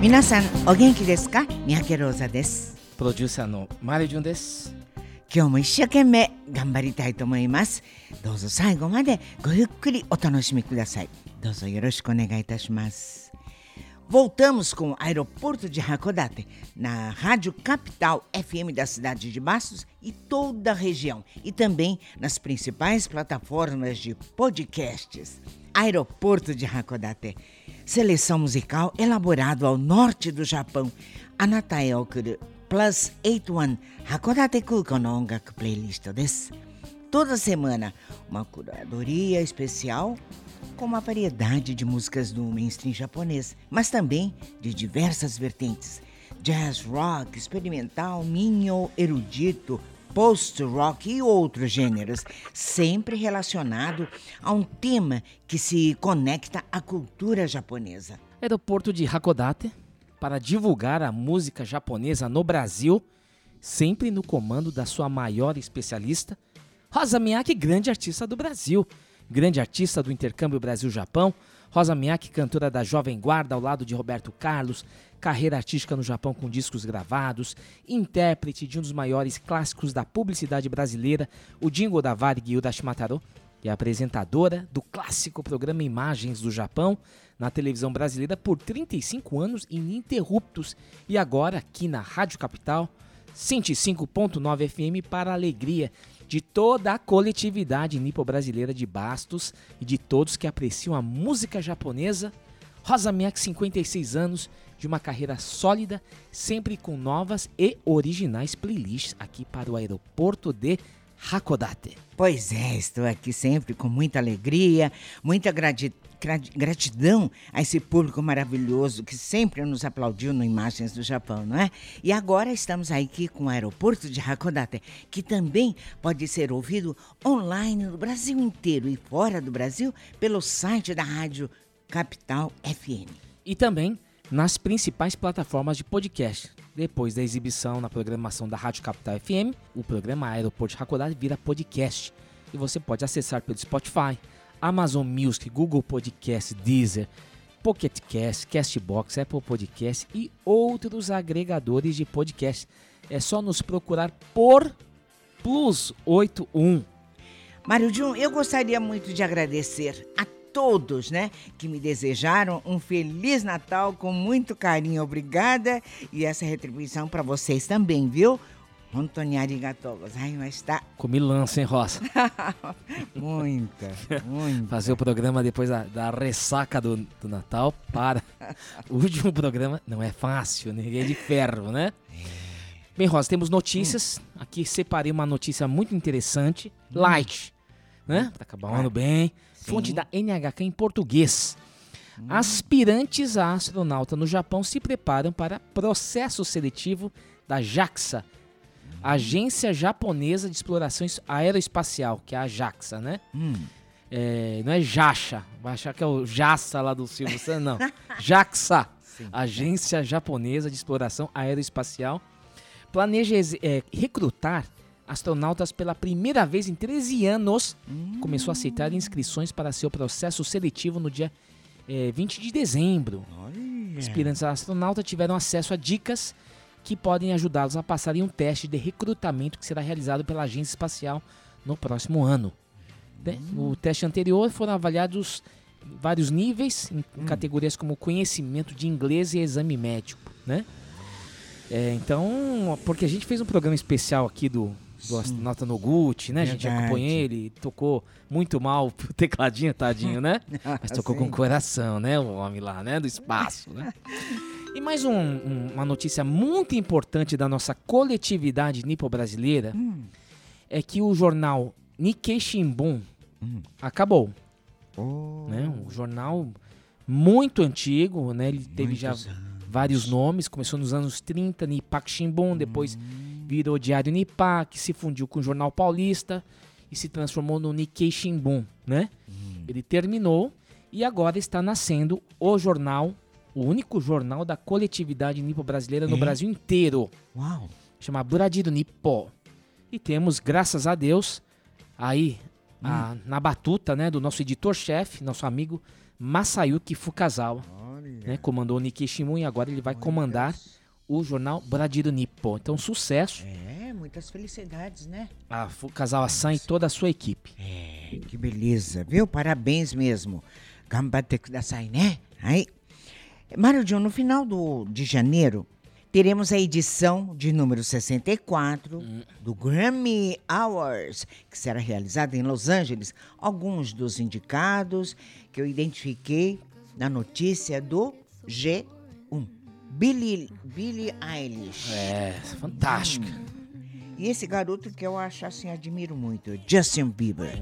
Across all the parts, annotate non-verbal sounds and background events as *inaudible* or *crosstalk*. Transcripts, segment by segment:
皆さんお元気ですか三宅ローザです プロデューサーのマリジュンです今日も一生懸命頑張りたいと思いますどうぞ最後までごゆっくりお楽しみくださいどうぞよろしくお願いいたします Voltamos com o aeroporto de Hakodate, na Rádio Capital FM da cidade de Bastos e toda a região, e também nas principais plataformas de podcasts. Aeroporto de Hakodate, seleção musical elaborado ao norte do Japão. Okuru Plus 81 Hakodate Kuko no Ongaku Playlist です。Toda semana, uma curadoria especial com uma variedade de músicas do mainstream japonês, mas também de diversas vertentes: jazz, rock, experimental, minho, erudito, post-rock e outros gêneros, sempre relacionado a um tema que se conecta à cultura japonesa. Aeroporto de Hakodate para divulgar a música japonesa no Brasil, sempre no comando da sua maior especialista, Rosa Miyake, grande artista do Brasil, grande artista do intercâmbio Brasil-Japão. Rosa Miyake, cantora da Jovem Guarda ao lado de Roberto Carlos, carreira artística no Japão com discos gravados, intérprete de um dos maiores clássicos da publicidade brasileira, o Jingo da Varig Yuda Shimataro, e apresentadora do clássico programa Imagens do Japão na televisão brasileira por 35 anos ininterruptos e agora aqui na Rádio Capital 105.9 FM para a alegria de toda a coletividade nipo-brasileira de Bastos e de todos que apreciam a música japonesa. Rosa Miyake, 56 anos, de uma carreira sólida, sempre com novas e originais playlists aqui para o aeroporto de Hakodate. Pois é, estou aqui sempre com muita alegria, muita grati- gra- gratidão a esse público maravilhoso que sempre nos aplaudiu no Imagens do Japão, não é? E agora estamos aqui com o aeroporto de Hakodate, que também pode ser ouvido online no Brasil inteiro e fora do Brasil pelo site da Rádio Capital FM. e também nas principais plataformas de podcast. Depois da exibição na programação da Rádio Capital FM, o programa Aeroporto Hakodate vira podcast e você pode acessar pelo Spotify, Amazon Music, Google Podcast, Deezer, Pocket Cast, Castbox, Apple Podcast e outros agregadores de podcast. É só nos procurar por Plus 81. Mário Jun, eu gostaria muito de agradecer a todos, né, que me desejaram um feliz Natal com muito carinho. Obrigada e essa retribuição para vocês também, viu? Antônio arigatou gozaimasu. Comi lança, hein, Rosa? *laughs* Muita, muita. Fazer o programa depois da, da ressaca do, do Natal para o último programa. Não é fácil, ninguém é de ferro, né? Bem, Rosa, temos notícias. Aqui separei uma notícia muito interessante. Light, né? Tá acabando bem. Fonte Sim. da NHK em português. Aspirantes a astronauta no Japão se preparam para processo seletivo da JAXA, Agência Japonesa de Exploração Aeroespacial, que é a JAXA, né? Hum, É, não é Jaxa, vai achar que é o Jassa lá do Silvio Santos, não. *laughs* JAXA, Agência Japonesa de Exploração Aeroespacial, planeja é, recrutar astronautas pela primeira vez em 13 anos. Começou a aceitar inscrições para seu processo seletivo no dia é, 20 de dezembro. olha. Aspirantes a astronauta tiveram acesso a dicas que podem ajudá-los a passarem um teste de recrutamento que será realizado pela Agência Espacial no próximo ano. Né? No teste anterior foram avaliados vários níveis, em em categorias como conhecimento de inglês e exame médico, né? É, então, porque a gente fez um programa especial aqui do, do astronauta Noguchi, né? A gente acompanhou ele, tocou muito mal *laughs* o tecladinho, tadinho, né? *laughs* Mas tocou com Sim. coração, né? O homem lá, né? Do espaço, né? E mais um- um- uma notícia muito importante da nossa coletividade nipo-brasileira é que o jornal Nikkei Shimbun acabou. Oh, né? Um jornal muito antigo, né? Ele teve já muitos anos. vários nomes, começou nos anos 30, Nipak Shimbun, depois virou Diário Nipak, se fundiu com o Jornal Paulista e se transformou no Nikkei Shimbun, né? Ele terminou e agora está nascendo o jornal, o único jornal da coletividade nipo-brasileira no? Brasil inteiro Uau. chama Buradido Nippo. E temos, graças a Deus, aí a- na batuta né, do nosso editor-chefe, nosso amigo Masayuki Fukazawa, Olha. né, comandou o Nikkei Shimbun e agora ele vai comandar o jornal Buradido Nippo. Então, sucesso É, muitas felicidades, né? a Fukazawa-san e toda a sua equipe. É, que beleza, viu? Parabéns mesmo. Gambate kudasai, né? Aí. Mário John, no final do, de janeiro, teremos a edição de número 64 do Grammy Awards, que será realizada em Los Angeles. Alguns dos indicados que eu identifiquei na notícia do G1. Billie, Billie Eilish. É, fantástica. E esse garoto que eu acho assim, admiro muito, Justin Bieber.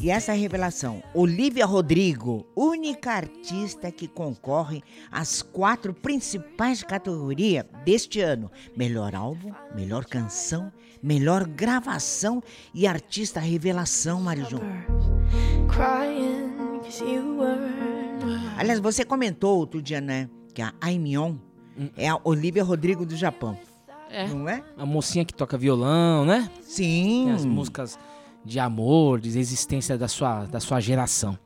E essa revelação, Olivia Rodrigo, única artista que concorre às quatro principais categorias deste ano: melhor álbum, melhor canção, melhor gravação e artista revelação, Marijão. Crying 'cause you were Aliás, você comentou outro dia, né, que a Aimion é a Olivia Rodrigo do Japão, É, não é? a mocinha que toca violão, né? Sim. Tem as músicas de amor, de existência da sua, da sua geração.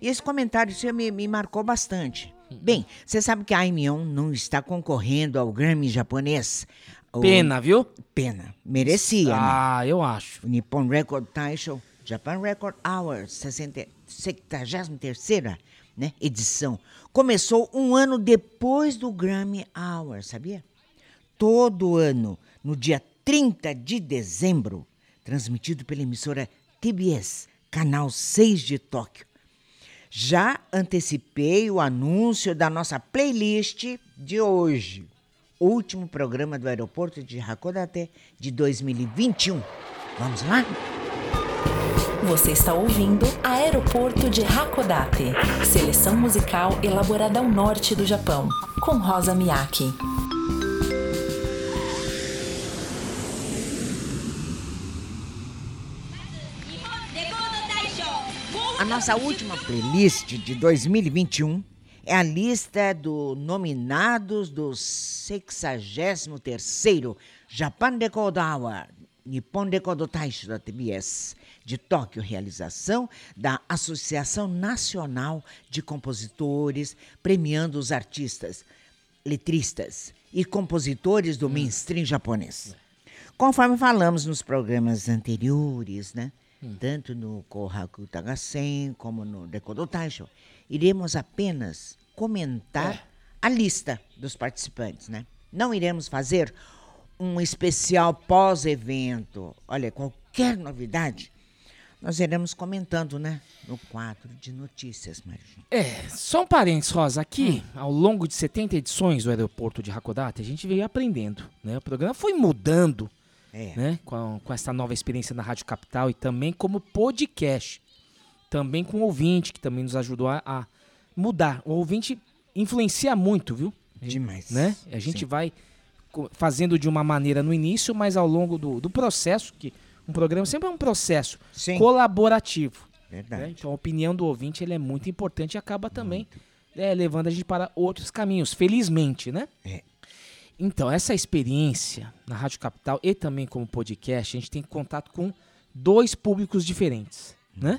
E esse comentário seu me, me marcou bastante. Bem, você sabe que a Aimion não está concorrendo ao Grammy japonês. O- Pena, viu? Pena. Merecia, né? Ah, eu acho. O Nippon Record Taisho Japan Record Hours 60 73ª né, edição. Começou um ano depois do Grammy Hours, sabia? Todo ano, no dia 30 de dezembro, transmitido pela emissora TBS, canal 6 de Tóquio. Já antecipei o anúncio da nossa playlist de hoje. Último programa do aeroporto de Hakodate de 2021. Vamos lá? Você está ouvindo Aeroporto de Hakodate, seleção musical elaborada ao norte do Japão, com Rosa Miyake. A nossa última playlist de 2021 é a lista dos nominados do 63º Japan Record Award, Nippon Record Taisho da TBS, de Tóquio, realização da Associação Nacional de Compositores, premiando os artistas, letristas e compositores do mainstream japonês. Conforme falamos nos programas anteriores, né? Tanto no Kohaku Tagasen como no Dekodo Taisho, iremos apenas comentar a lista dos participantes, né? Não iremos fazer um especial pós-evento. Olha, qualquer novidade, nós iremos comentando, né? No quadro de notícias, Mariju. É, só um parênteses, Rosa. Aqui, ao longo de 70 edições do aeroporto de Hakodate, a gente veio aprendendo, né? O programa foi mudando, É. né? Com, com essa nova experiência na Rádio Capital e também como podcast. Também com o ouvinte, que também nos ajudou a, a mudar. O ouvinte influencia muito, viu? Demais. né? A gente Sim. vai fazendo de uma maneira no início, mas ao longo do, do processo, que um programa sempre é um processo Sim. colaborativo. né? Verdade. Então a opinião do ouvinte ele é muito importante e acaba também é, levando a gente para outros caminhos, felizmente, né? É. Então, essa experiência na Rádio Capital e também como podcast, a gente tem contato com dois públicos diferentes, né?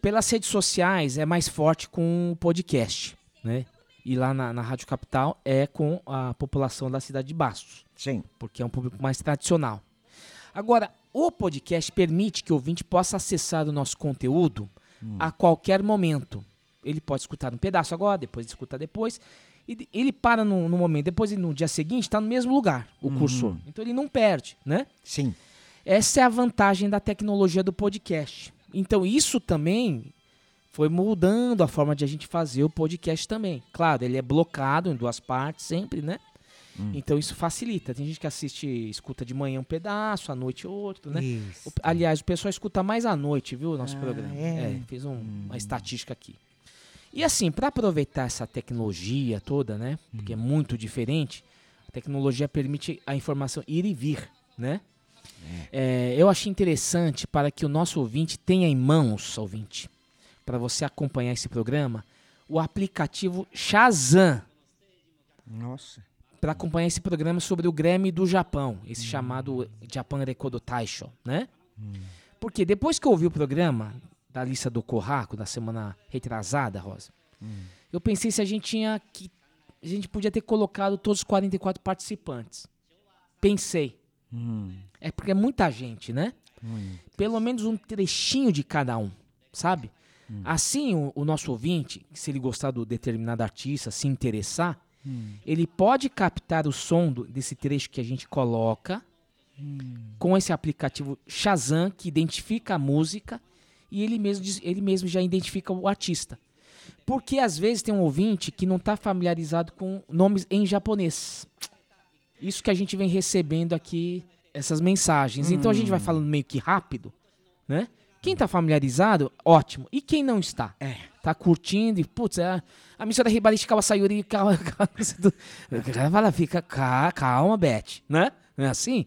Pelas redes sociais é mais forte com o podcast, né? E lá na, na Rádio Capital é com a população da cidade de Bastos Sim. porque é um público mais tradicional. Agora, o podcast permite que o ouvinte possa acessar o nosso conteúdo a qualquer momento. Ele pode escutar um pedaço agora, depois escuta depois. E ele para no, no momento, depois no dia seguinte está no mesmo lugar, o cursor. Então ele não perde, né? Sim. Essa é a vantagem da tecnologia do podcast. Então isso também foi mudando a forma de a gente fazer o podcast também. Claro, ele é blocado em duas partes sempre, né? Então isso facilita. Tem gente que assiste, escuta de manhã um pedaço, à noite outro, né? Isso. Aliás, o pessoal escuta mais à noite, viu, o nosso Ah, programa. é? É, fiz um- uma estatística aqui. E assim, para aproveitar essa tecnologia toda, né? Porque é muito diferente, a tecnologia permite a informação ir e vir, né? É, eu achei interessante para que o nosso ouvinte tenha em mãos, ouvinte, para você acompanhar esse programa, o aplicativo Shazam Nossa. para acompanhar esse programa sobre o Grammy do Japão, esse chamado Japan Record Taisho, né? Porque depois que eu ouvi o programa da lista do Corraco da semana retrasada, Rosa, eu pensei se a gente tinha que a gente podia ter colocado todos os 44 participantes. Pensei. É porque é muita gente, né? Pelo menos um trechinho de cada um, sabe? Assim, o, o nosso ouvinte, se ele gostar do determinado artista, se interessar, ele pode captar o som do- desse trecho que a gente coloca com esse aplicativo Shazam, que identifica a música e ele mesmo, ele mesmo já identifica o artista. Porque às vezes tem um ouvinte que não está familiarizado com nomes em japonês. Isso que a gente vem recebendo aqui, essas mensagens. Então a gente vai falando meio que rápido, né? Quem tá familiarizado, ótimo. E quem não está? É. Tá curtindo e, putz, é, a missora Ribarishi Kawasayuri, calma, *laughs* calma. Fica, "Ca- calma, Beth, né? Não é assim?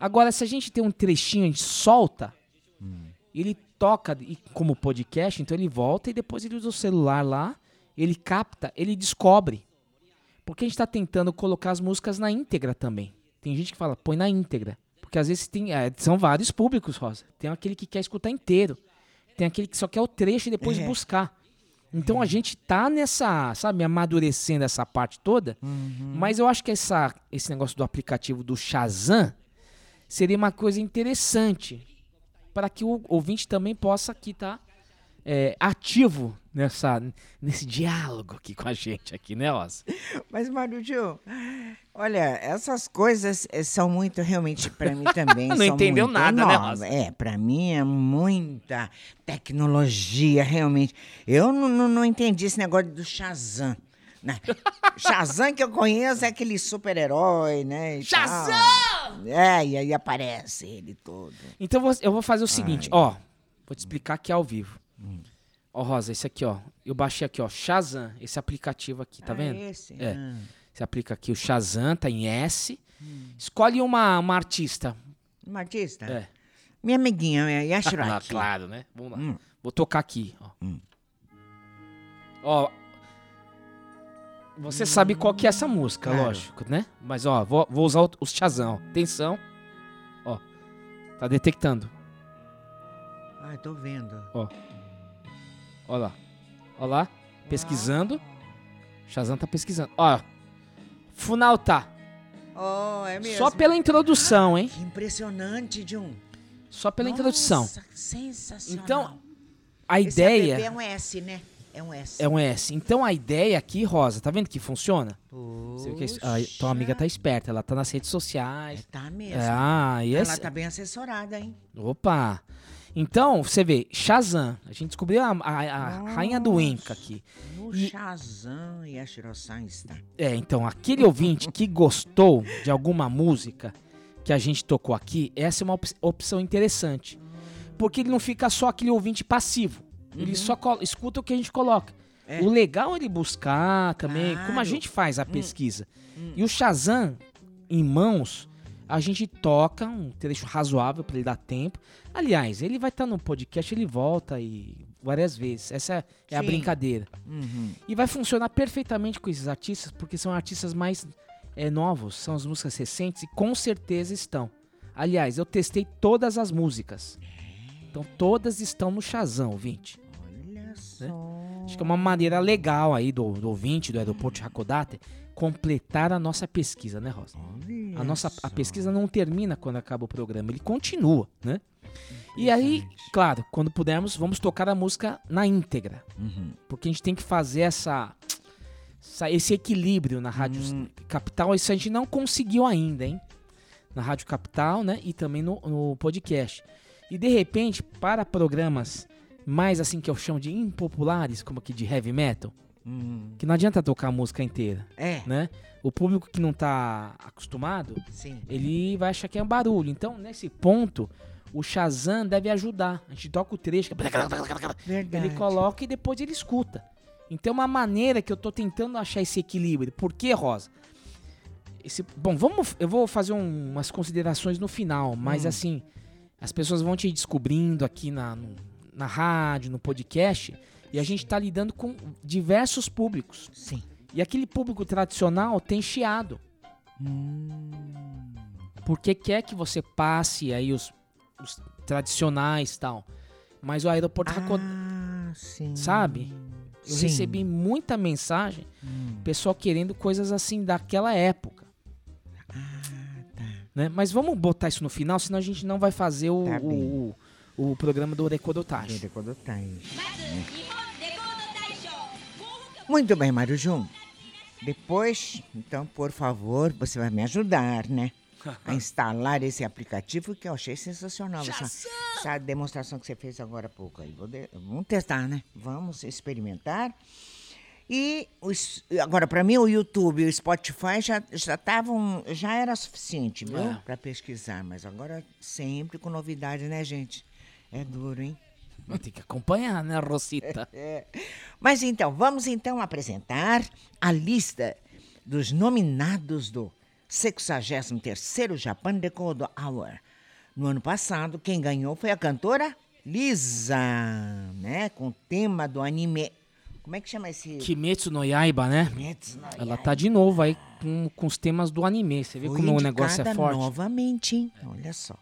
Agora, se a gente tem um trechinho, a gente solta, ele toca e, como podcast, então ele volta e depois ele usa o celular lá, ele capta, ele descobre. Porque a gente tá tentando colocar as músicas na íntegra também. Tem gente que fala, põe na íntegra. Porque às vezes tem, é, são vários públicos, Rosa. Tem aquele que quer escutar inteiro. Tem aquele que só quer o trecho e depois É. buscar. Então a gente tá nessa, sabe, amadurecendo essa parte toda. Mas eu acho que essa, esse negócio do aplicativo do Shazam seria uma coisa interessante para que o ouvinte também possa aqui estar ativo nessa, nesse diálogo aqui com a gente aqui, né, Rosa? Mas, Marujo, olha, essas coisas eh, são muito, realmente, para mim *laughs* também. Não entendeu nada, né. Rosa? É, para mim é muita tecnologia, realmente. Eu não, não, não entendi esse negócio do Shazam. Né? *laughs* Shazam que eu conheço é aquele super-herói, né? e tal. Shazam! É, e aí aparece ele todo. Então eu vou- eu vou fazer o seguinte, ó. Vou te explicar aqui ao vivo. Ó, Rosa, esse aqui, ó. Eu baixei aqui, ó, Shazam, esse aplicativo aqui, tá Ah, vendo? esse? É. Ah. Você aplica aqui o Shazam, tá em S. Escolhe uma, uma artista. Uma artista? É. Minha amiguinha, é Yashiro *laughs* Ah, claro, né? Vamos lá. Hum. Vou tocar aqui, ó. Ó. Você sabe qual que é essa música, Claro. lógico, né? Mas, ó, vou, vou usar os Shazam, ó. Atenção. Ó. Tá detectando. Ai, tô vendo. Ó. Ó lá. Ó lá. Pesquisando. Shazam tá pesquisando. Ó. Funalta. Oh, é mesmo. Só pela introdução, hein? Que impressionante, Jun. Só pela introdução. Nossa, sensacional. Então, a Esse ideia app é um S, né? É um S. é um S. Então a ideia aqui, Rosa, tá vendo que funciona? Você vê que a, a tua amiga tá esperta, ela tá nas redes sociais. Tá mesmo. Ah, e Ela tá bem assessorada, hein? Opa! Então, você vê, Shazam. A gente descobriu a, a- a rainha do Enca aqui. No E- Shazam e a Shiro-san está. É, então, aquele ouvinte que gostou de alguma música que a gente tocou aqui, essa é uma op- opção interessante. Porque ele não fica só aquele ouvinte passivo. Ele só escuta o que a gente coloca. É. O legal é ele buscar também, como a Claro. gente faz a pesquisa. E o Shazam, em mãos, a gente toca um trecho razoável para ele dar tempo. Aliás, ele vai estar no podcast, ele volta e várias vezes. Essa é, é a Sim. brincadeira. Uhum. E vai funcionar perfeitamente com esses artistas, porque são artistas mais é, novos, são as músicas recentes e com certeza estão. Aliás, eu testei todas as músicas. Então todas estão no Shazam, ouvinte. Olha só. Acho que é uma maneira legal aí do, do ouvinte do aeroporto de Hakodate completar a nossa pesquisa, né, Rosa? Olha A nossa a pesquisa não termina quando acaba o programa, ele continua, né? E aí, claro, quando pudermos, vamos tocar a música na íntegra. Uhum. Porque a gente tem que fazer essa, essa- esse equilíbrio na Rádio Hum. Capital. Isso a gente não conseguiu ainda, hein? Na Rádio Capital, né? E também no, no podcast. E de repente, para programas mais assim que eu chamo de impopulares, como aqui de heavy metal, Uhum. que não adianta tocar a música inteira, É. né? O público que não tá acostumado, Sim. ele vai achar que é um barulho. Então, nesse ponto, o Shazam deve ajudar. A gente toca o trecho, é Verdade. ele coloca e depois ele escuta. Então é uma maneira que eu tô tentando achar esse equilíbrio. Por que, Rosa? Esse, bom, vamos, eu vou fazer um- umas considerações no final, mas assim, as pessoas vão te descobrindo aqui na, no- na rádio, no podcast, e a gente tá lidando com diversos públicos. Sim. E aquele público tradicional tem chiado. Porque quer que você passe aí os, os tradicionais e tal. Mas o aeroporto Ah, sim. sabe? Eu Sim. recebi muita mensagem, Hum. pessoal querendo coisas assim daquela época. Ah, tá. Né? Mas vamos botar isso no final, senão a gente não vai fazer o, Tá o, o, o programa do Rekodotashi. Gente, quando tá Muito bem, Mário Jun. Depois, então, por favor, você vai me ajudar, né? *laughs* A instalar esse aplicativo que eu achei sensacional. Essa, essa demonstração que você fez agora há pouco aí. Vou de- vamos testar, né? Vamos experimentar. E os- agora, para mim, o YouTube e o Spotify já já estavam, já era suficiente, viu? É. Para pesquisar. Mas agora sempre com novidade, né, gente? É duro, hein? Vai ter que acompanhar, né, Rosita? *laughs* Mas então, vamos então apresentar a lista dos nominados do 63º Japan Record Hour. No ano passado, quem ganhou foi a cantora Lisa, né? Com o tema do anime. Como é que chama esse? Kimetsu no Yaiba, né? Kimetsu no Ela tá de novo aí com, com os temas do anime. Você vê Foi como o negócio é forte? novamente, hein? Olha só.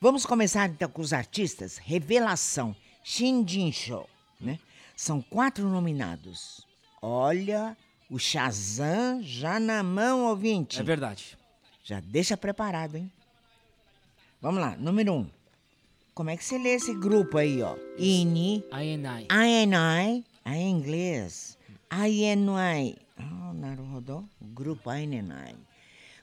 Vamos começar então com os artistas. Revelação, Shinjin Show, né? São quatro nominados. Olha, o Shazam já na mão, ouvinte. É verdade. Já deixa preparado, hein? Vamos lá, número um. Como é que se lê esse grupo aí, ó? Ini, Aenai. INI, é em inglês. INI. Oh, naruhodo. Grupo INI.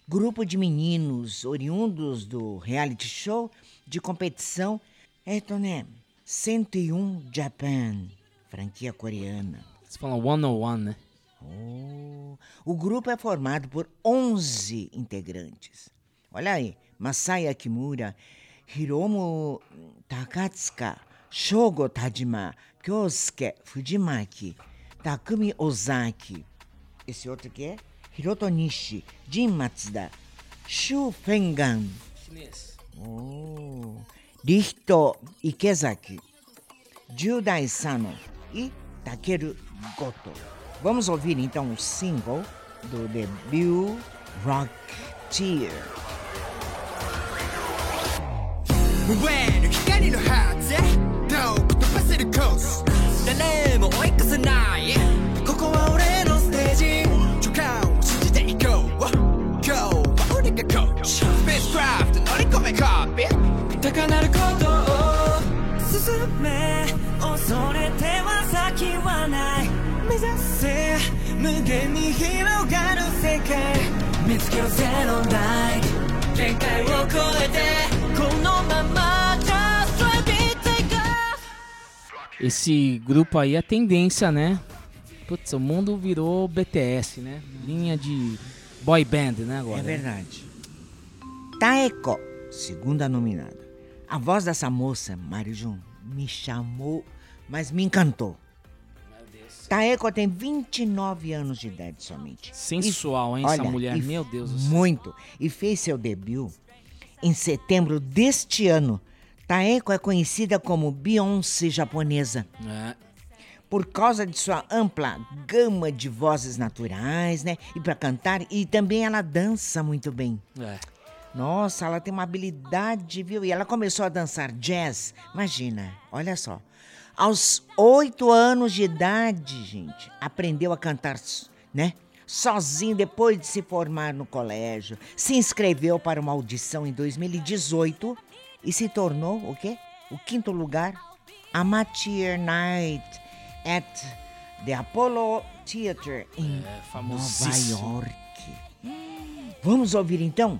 Grupo de meninos oriundos do reality show de competição. Eto, né? 101 Japan. Franquia coreana. Você fala 101, né? Oh, o grupo é formado por 11 integrantes. Olha aí, Masaya Kimura, Hiromu Takatsuka, Shogo Tajima, Kyosuke Fujimaki, Takumi Ozaki. Esse outro aqui é Hiroto Nishi, Jin Matsuda, Shu Fengan, Chinês. Oh, Rihito Ikezaki, Judai Sano e Takeru Goto. Vamos ouvir então o single do debut Rocketeer. 上の光のはず遠く飛ばせるコース誰も追い越せないここは俺のステージ直感を信じていこう今日は俺がコーチスペースクラフト乗り込めコーピー 高鳴ることを進め恐れては先はない目指せ無限に広がる世界見つけようゼロライト限界を超えてこのまま Just drive it take off Esse grupo aí é tendência, né? Putz, o mundo virou BTS, né? Linha de boy band, né? Agora. É verdade. Taeko, segunda nominada. A voz dessa moça, Marijun, me chamou, mas me encantou. Taeko tem 29 anos de idade somente. Sensual, hein, essa mulher? e Meu Deus do céu. Muito. E fez seu debut em setembro deste ano. Taeko é conhecida como Beyoncé japonesa É. por causa de sua ampla gama de vozes naturais, né? E para cantar e também ela dança muito bem. É. Nossa, ela tem uma habilidade, viu? E ela começou a dançar jazz. Imagina, olha só. Aos oito anos de idade, gente, aprendeu a cantar, né? Sozinho, depois de se formar no colégio. Se inscreveu para uma audição em 2018 e se tornou o quê? O quinto lugar. Amateur Night at the Apollo Theater em É, Nova. York. Vamos ouvir então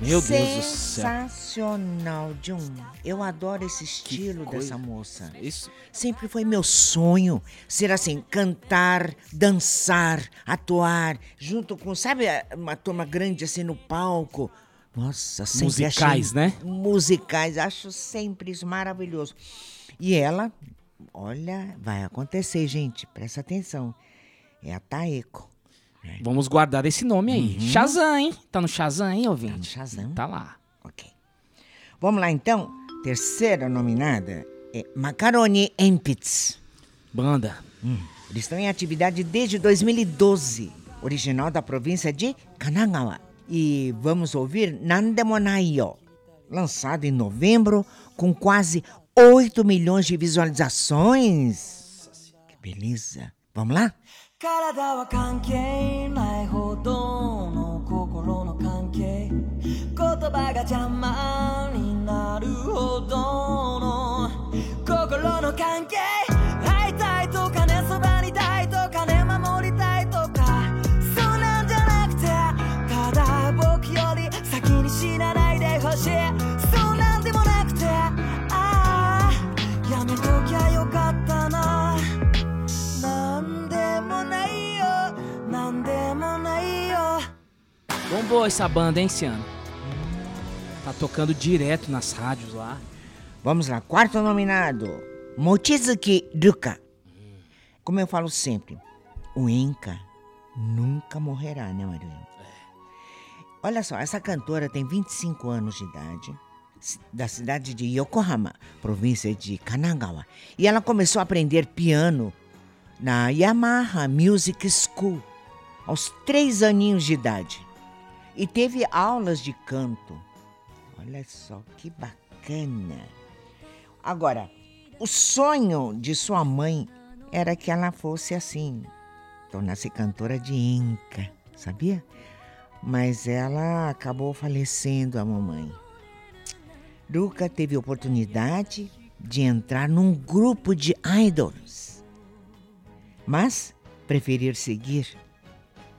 Meu Deus do céu. Sensacional, John. Eu adoro esse estilo dessa moça. Isso. Sempre foi meu sonho ser assim, cantar, dançar, atuar, junto com, sabe, uma turma grande assim no palco. Nossa, sempre Musicais, achei- né? Musicais, acho sempre isso maravilhoso. E ela, olha, vai acontecer, gente, presta atenção. É a Taeko. Vamos guardar esse nome aí. Shazam, hein? Tá no Shazam, hein, ouvinte? Tá no Shazam. Tá lá. Ok. Vamos lá então. Terceira nominada é Macaroni Empits. Banda. Eles estão em atividade desde 2012, original da província de Kanagawa. E vamos ouvir Nandemonaiyo, lançado em novembro com quase 8 milhões de visualizações. Que beleza. Vamos lá? 体は関係ないほどの心の関係。言葉が邪魔になるほどの心の関係。Bombou essa banda, hein, esse ano? Tá tocando direto nas rádios lá. Vamos lá, quarto nominado, Mochizuki Ruka. Como eu falo sempre, o Inca nunca morrerá, né, Maria? Olha só, essa cantora tem 25 anos de idade, da cidade de Yokohama, província de Kanagawa. E ela começou a aprender piano na Yamaha Music School, aos três aninhos de idade. E teve aulas de canto. Olha só que bacana. Agora, o sonho de sua mãe era que ela fosse assim, tornasse cantora de enca, sabia? Mas ela acabou falecendo, a mamãe. Luca teve oportunidade de entrar num grupo de idols, mas preferir seguir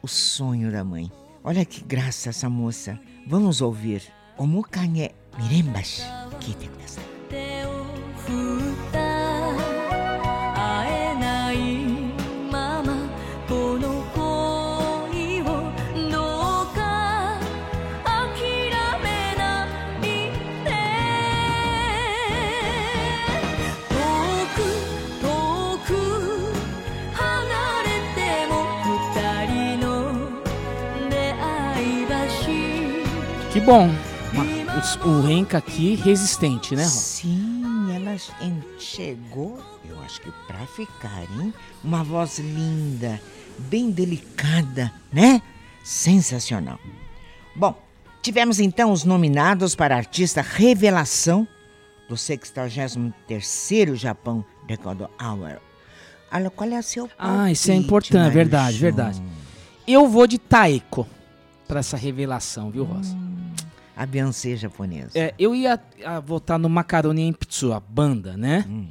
o sonho da mãe. Olha que graça essa moça. Vamos ouvir Omukage Mirembashi. Kite kudasai. Bom. O Renka aqui resistente, né, Ron? Sim, ela chegou, eu acho que pra ficar, hein? Uma voz linda, bem delicada, né? Sensacional. Bom, tivemos então os nominados para artista revelação do 63º Japão Record Hour. Olha, qual é o seu Ah, isso é importante, Mário verdade, verdade. Eu vou de Taeko pra essa revelação, viu, Rosa? A Beyoncé japonesa. É, eu ia ah, votar no Macaroni Empitsu, a banda, né? Hum.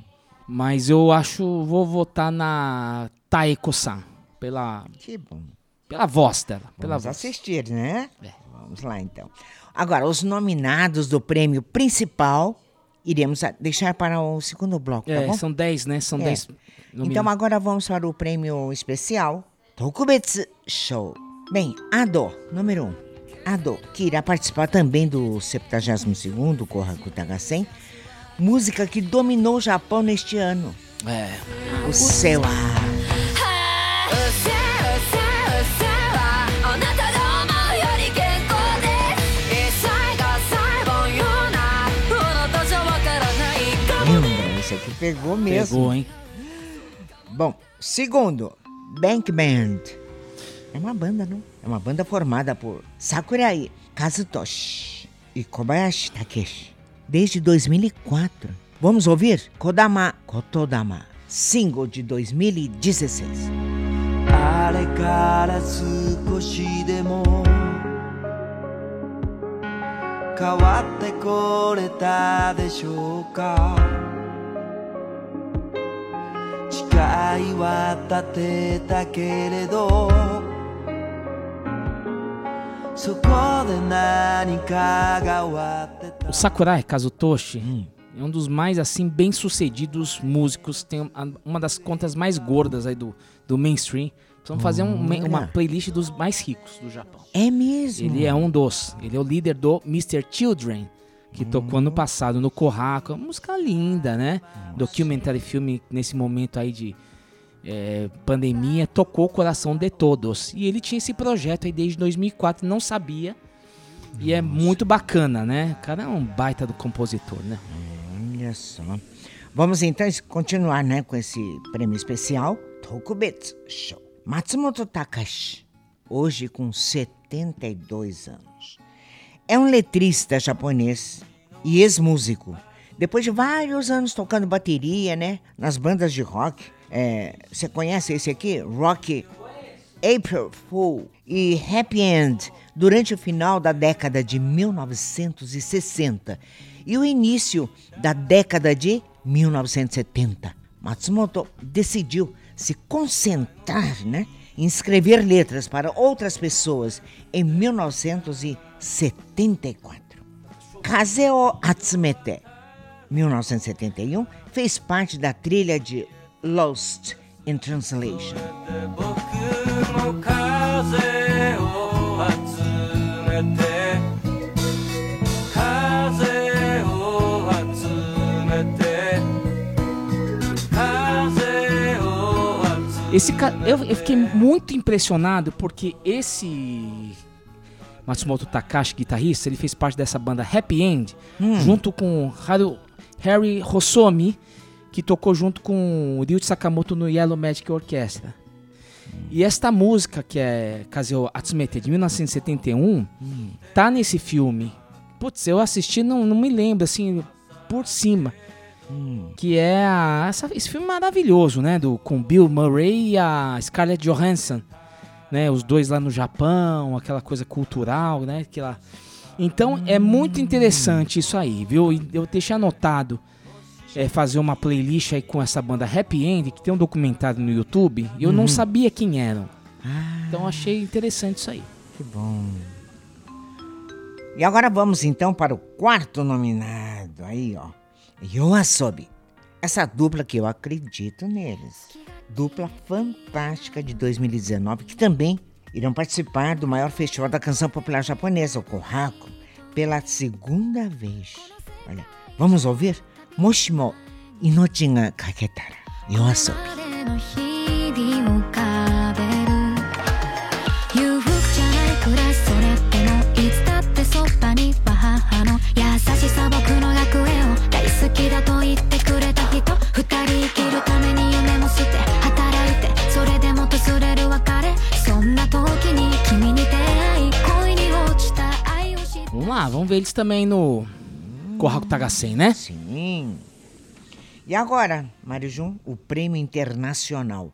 Mas eu acho, vou votar na Taeko-san, pela, Que bom. pela voz dela, pela Vamos voz. assistir, né? É. Vamos lá, então. Agora, os nominados do prêmio principal iremos a- deixar para o segundo bloco, tá É, bom? são 10, né? São É. 10 Então agora vamos para o prêmio especial Tokubetsu Show. Bem, a Dó, número Um, a Dó, que irá participar também do 72º Korakutagasen, música que dominou o Japão neste ano. É. O céu. Lembra, isso aqui pegou mesmo. Pegou, hein? Bom, segundo, Bank Band. É uma banda, não? É uma banda formada por Sakurai Kazutoshi e Kobayashi Takeshi desde 2004. Vamos ouvir Kodama Kotodama, single de 2016. あれから少しでも変わってこれたでしょうか誓いは立てたけれど o Sakurai Kazutoshi é um dos mais assim bem sucedidos músicos. Tem uma das contas mais gordas aí do, do mainstream. Precisamos fazer um- uma playlist dos mais ricos do Japão. É mesmo? Ele é um dos. Ele é o líder do Mr. Children, que tocou ano passado no Corraco. Uma música linda, né? Documentary filme nesse momento aí de é, pandemia. Tocou o coração de todos. E ele tinha esse projeto aí desde 2004, não sabia. E é muito bacana, né? O cara é um baita do compositor, né? Olha só. Vamos então continuar, né, com esse prêmio especial Tokubetsu Show. Matsumoto Takashi, hoje com 72 anos. É um letrista japonês e ex-músico. Depois de vários anos tocando bateria, né, nas bandas de rock. É, Você conhece esse aqui? Rock April Fool e Happy End durante o final da década de 1960 e o início da década de 1970. Matsumoto decidiu se concentrar né, em escrever letras para outras pessoas em 1974. Kazeo Atsumete, 1971, fez parte da trilha de Lost in Translation. Esse ca... eu, eu fiquei muito impressionado porque esse Matsumoto Takashi, guitarrista, ele fez parte dessa banda Happy End, hum. junto com Haru, Harry Hosomi, que tocou junto com o Ryuichi Sakamoto no Yellow Magic Orchestra. E esta música, que é Kazeo Atsumete, de 1971, tá nesse filme. Putz, eu assisti, não, não me lembro, assim, por cima. Que é a- essa- esse filme maravilhoso, né? Do, com Bill Murray e a Scarlett Johansson. Né, os dois lá no Japão, aquela coisa cultural, né? Aquela... Então é muito interessante isso aí, viu? Eu deixei anotado é, fazer uma playlist aí com essa banda Happy End, que tem um documentário no YouTube, e eu não sabia quem eram. Então achei interessante isso aí. Que bom. E agora vamos então para o quarto nominado. Aí, ó. Yoasobi. Essa dupla que eu acredito neles. Dupla fantástica de 2019, que também irão participar do maior festival da canção popular japonesa, o Kohaku, pela segunda vez. Olha, vamos ouvir? もしも命がかけたら夜遊び Vamos lá, vamos ver eles também no Kohaku Tagasen, né? Sim. E agora, Mário Jun, o prêmio internacional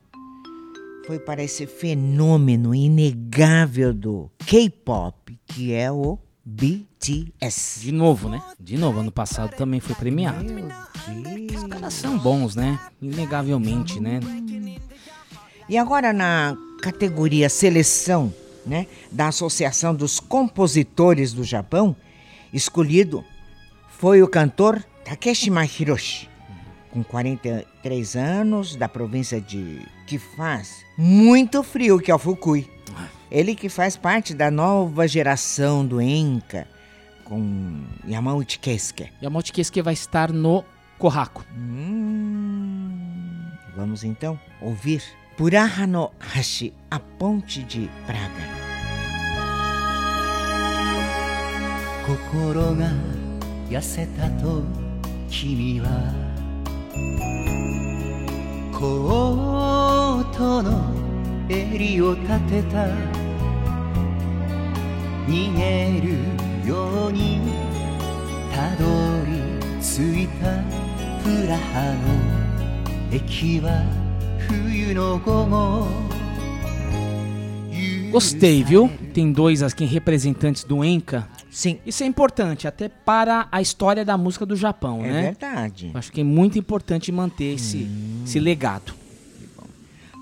foi para esse fenômeno inegável do K-pop, que é o BTS. De novo, né? De novo, ano passado também foi premiado. Meu Deus. Os caras são bons, né? Inegavelmente, né? E agora na categoria seleção, né, da Associação dos Compositores do Japão, escolhido foi o cantor Takeshima Hiroshi, com 43 anos, da província de que faz muito frio, que é o Fukui. Ele que faz parte da nova geração do Enka, com Yamauchi Keisuke. E a Multiquesque vai estar no Kohaku. Hum, vamos então ouvir Puraha no Hashi, a ponte de Praga. 心が痩せたと君はコートの襟を立てた逃げるようにたどり着いたプラハの駅は冬の午後 Gostei, viu? Tem dois aqui representantes do Enka. Sim, Isso é importante até para a história da música do Japão, é né? verdade. Acho que é muito importante manter esse, esse legado.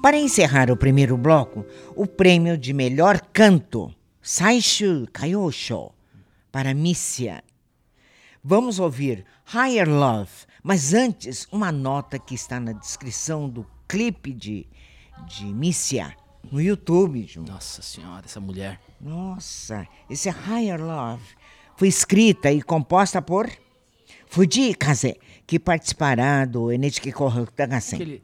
Para encerrar o primeiro bloco, o prêmio de melhor canto Saishu Kaiosho para Missia. Vamos ouvir Higher Love, mas antes, uma nota que está na descrição do clipe de, de Missia no YouTube, Ju. Nossa senhora, essa mulher. Nossa, esse é Higher Love foi escrita e composta por Fuji Kaze, que participará do NHK Tagasen. Aquele.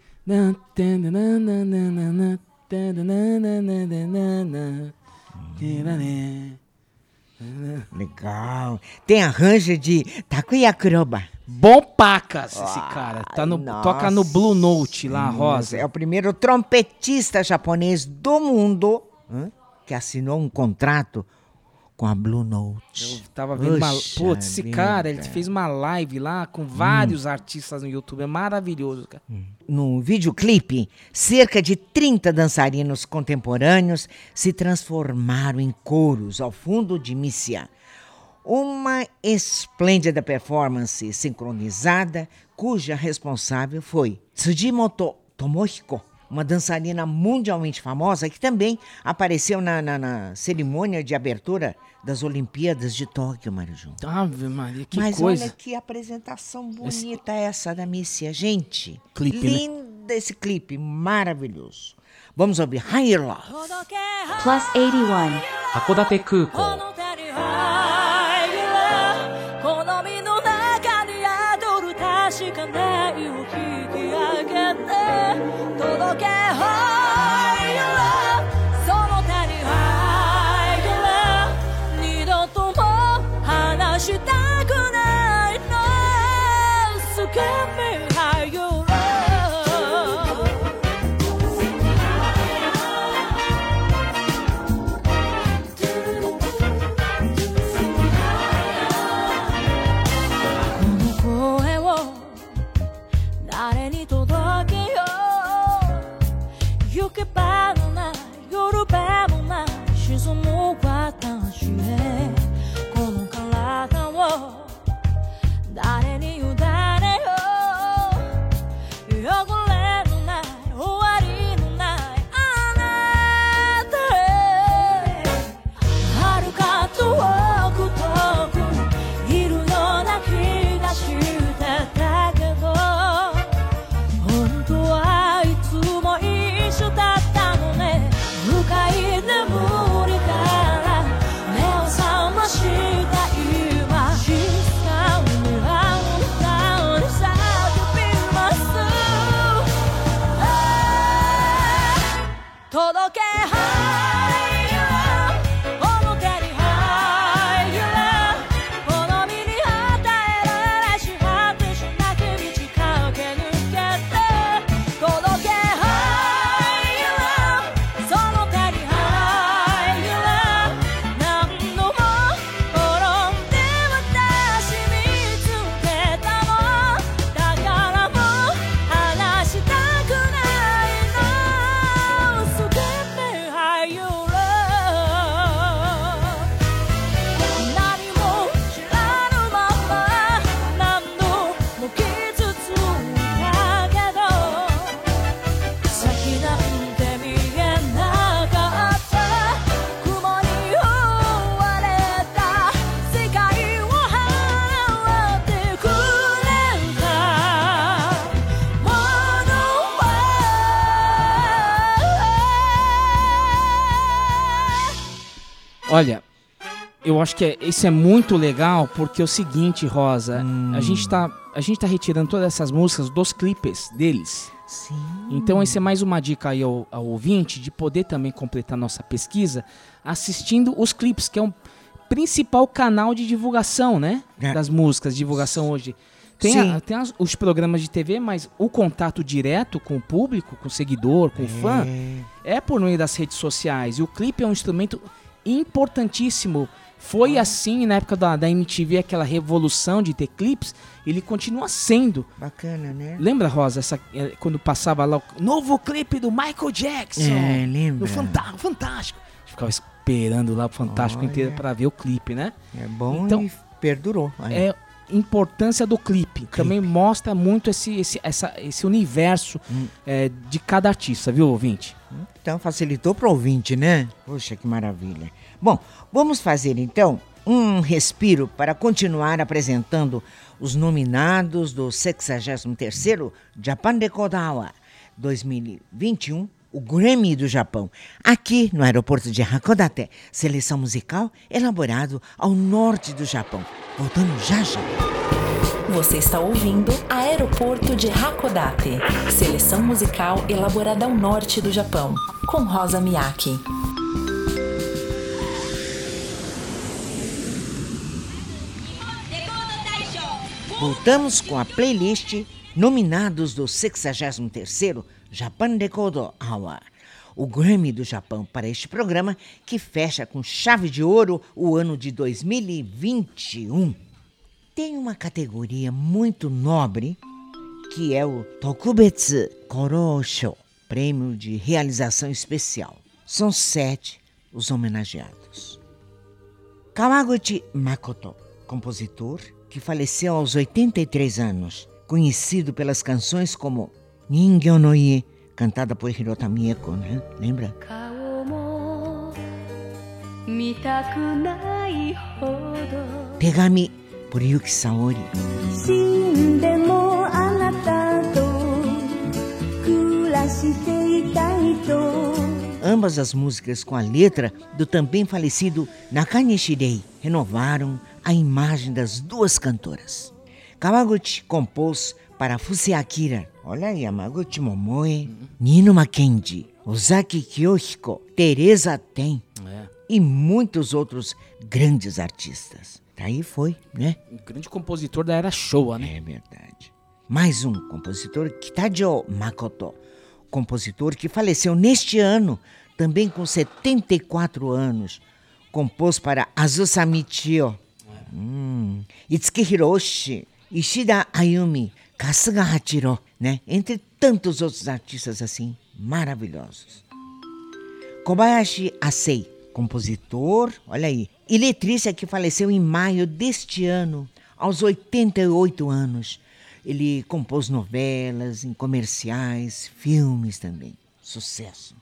Legal. Tem arranjo de Takuya Kuroba. Bom pacas esse cara. Tá no, toca no Blue Note lá. Rosa. É o primeiro trompetista japonês do mundo que assinou um contrato com a Blue Note. Eu tava vendo uma. Putz, esse cara, ele fez uma live lá com vários Hum. artistas no YouTube. É maravilhoso, cara. No videoclipe, cerca de 30 dançarinos contemporâneos se transformaram em coros ao fundo de Missia. Uma esplêndida performance sincronizada, cuja responsável foi Tsujimoto Tomohiko, uma dançarina mundialmente famosa que também apareceu na, na- na cerimônia de abertura das Olimpíadas de Tóquio, Mariju. Ave Maria, que Mas coisa. olha que apresentação bonita essa da Missia, gente. Clipe, né? Linda esse clipe, maravilhoso. Vamos ouvir Higher Love. Plus 81. 函館 So get me higher「Olha, eu acho que é- isso é muito legal porque é o seguinte, Rosa, a gente tá a gente tá retirando todas essas músicas dos clipes deles. Sim. Então essa é mais uma dica aí ao, ao ouvinte de poder também completar nossa pesquisa assistindo os clipes, que é um principal canal de divulgação, né? É. Das músicas, divulgação hoje. Tem, a- tem as- os programas de TV, mas o contato direto com o público, com o seguidor, com o fã, é por meio das redes sociais. E o clipe é um instrumento importantíssimo. Foi assim na época da, da MTV, aquela revolução de ter clipes, ele continua sendo. Bacana, né? Lembra, Rosa, essa, é, quando passava lá o novo clipe do Michael Jackson? É, lembra. No Fanta- Fantástico. A gente ficava esperando lá o Fantástico Olha. inteiro pra ver o clipe, né? É bom Então- e perdurou. Aí. É, importância do clipe. Também mostra muito esse, esse, essa, esse universo é, de cada artista, viu, ouvinte? Então facilitou para o ouvinte, né? Poxa, que maravilha. Bom, vamos fazer então um respiro para continuar apresentando os nominados do 63º Japan Hour 2021, o Grammy do Japão, aqui no aeroporto de Hakodate, seleção musical elaborado ao norte do Japão. Voltamos já já. Você está ouvindo Aeroporto de Hakodate, seleção musical elaborada ao norte do Japão, com Rosa Miyake. Voltamos com a playlist nominados do 63º Japan Record Hour, o Grammy do Japão para este programa que fecha com chave de ouro o ano de 2021. Tem uma categoria muito nobre que é o Tokubetsu Korosho, prêmio de realização especial. São sete os homenageados. Kawaguchi Makoto, compositor que faleceu aos 83 anos, conhecido pelas canções como Ningyo no Ie, cantada por Hirota Eko, né? Lembra? Tegami por Yuki Saori. Ambas as músicas com a letra do também falecido Nakanishirei renovaram a imagem das duas cantoras. Kawaguchi compôs para Fuseakira, olha aí, Yamaguchi Momoe, Nino Mackenzie, Ozaki Kyohiko, Teresa Ten é. e muitos outros grandes artistas. Daí foi, né? Um grande compositor da era Showa, né? É verdade. Mais um compositor, Kitajo Makoto, compositor que faleceu neste ano, também com 74 anos. Compôs para Azusami Chiyo, hum, Itsuki Hiroshi, Ishida Ayumi, Kasuga Hachiro, né? Entre tantos outros artistas assim, maravilhosos. Kobayashi Asei, compositor, olha aí, e letrista que faleceu em maio deste ano, aos 88 anos. Ele compôs novelas, em comerciais, filmes também. Sucesso.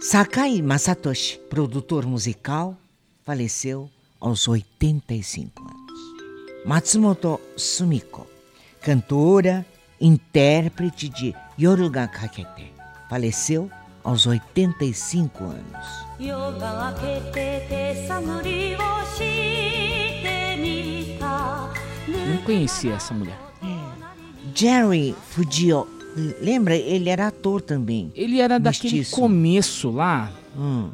Sakai Masatoshi, produtor musical, faleceu aos 85 anos. Matsumoto Sumiko, cantora, intérprete de Yoruga Kakete, faleceu aos 85 anos. Não conhecia essa mulher. É. Jerry Fujio, lembra? Ele era ator também. Ele era daquele começo lá, hum.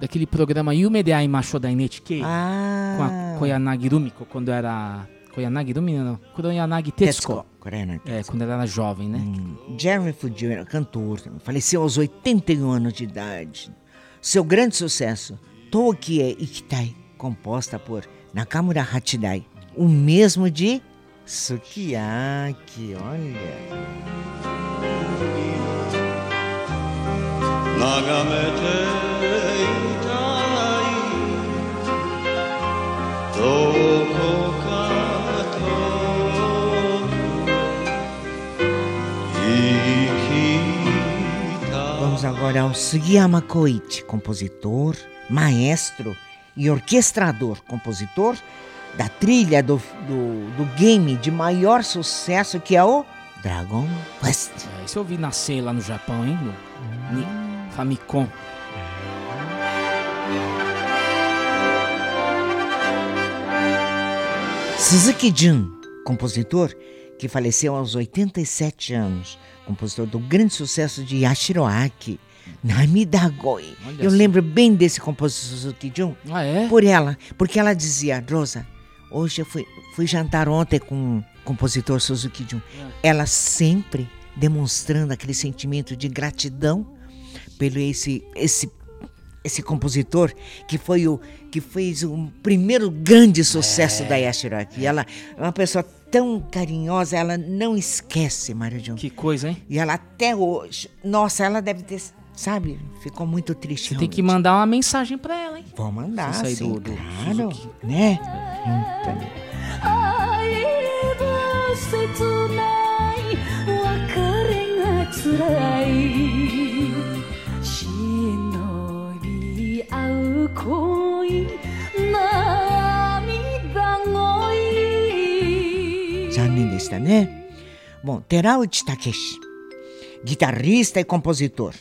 daquele programa Yumedei Macho da Inet ah. com a Koyanagi Rumiko, quando era... Koyanagi Rumiko, não, Koyanagi Tetsuko. Tetsuko. Koreana É, quando ela era jovem, né? Hum, Jerry era cantor, faleceu aos 81 anos de idade. Seu grande sucesso, Tokie Ikitai, composta por Nakamura Hachidai, o mesmo de Sukiyaki, olha. 眺め Vamos agora ao Sugiyama Koichi, compositor, maestro e orquestrador, compositor da trilha do, do, do game de maior sucesso que é o Dragon Quest. É, Esse eu vi nascer lá no Japão, hein? No Ni- Famicom. Suzuki Jun, compositor que faleceu aos 87 anos, compositor do grande sucesso de Yashiro Aki, Namidagoi. Olha Eu lembro bem desse compositor Suzuki Jun Ah, é? por ela, porque ela dizia, Rosa, hoje eu fui, fui jantar ontem com o compositor Suzuki Jun. Ela sempre demonstrando aquele sentimento de gratidão pelo esse esse esse compositor que foi o que fez o primeiro grande sucesso da Yashiro Aki. Ela é uma pessoa tão carinhosa, ela não esquece, Mário Jun. Que coisa, hein? E ela até hoje, nossa, ela deve ter, sabe, ficou muito triste. Você tem que realmente. mandar uma mensagem pra ela, hein? Vou mandar, Você sair sim, do- do claro, Suzuki. né?「あ 切ない別れがつらい忍び合う恋 残念でしたね。Bom, Terauchi Takeshi, guitarrista e compositor.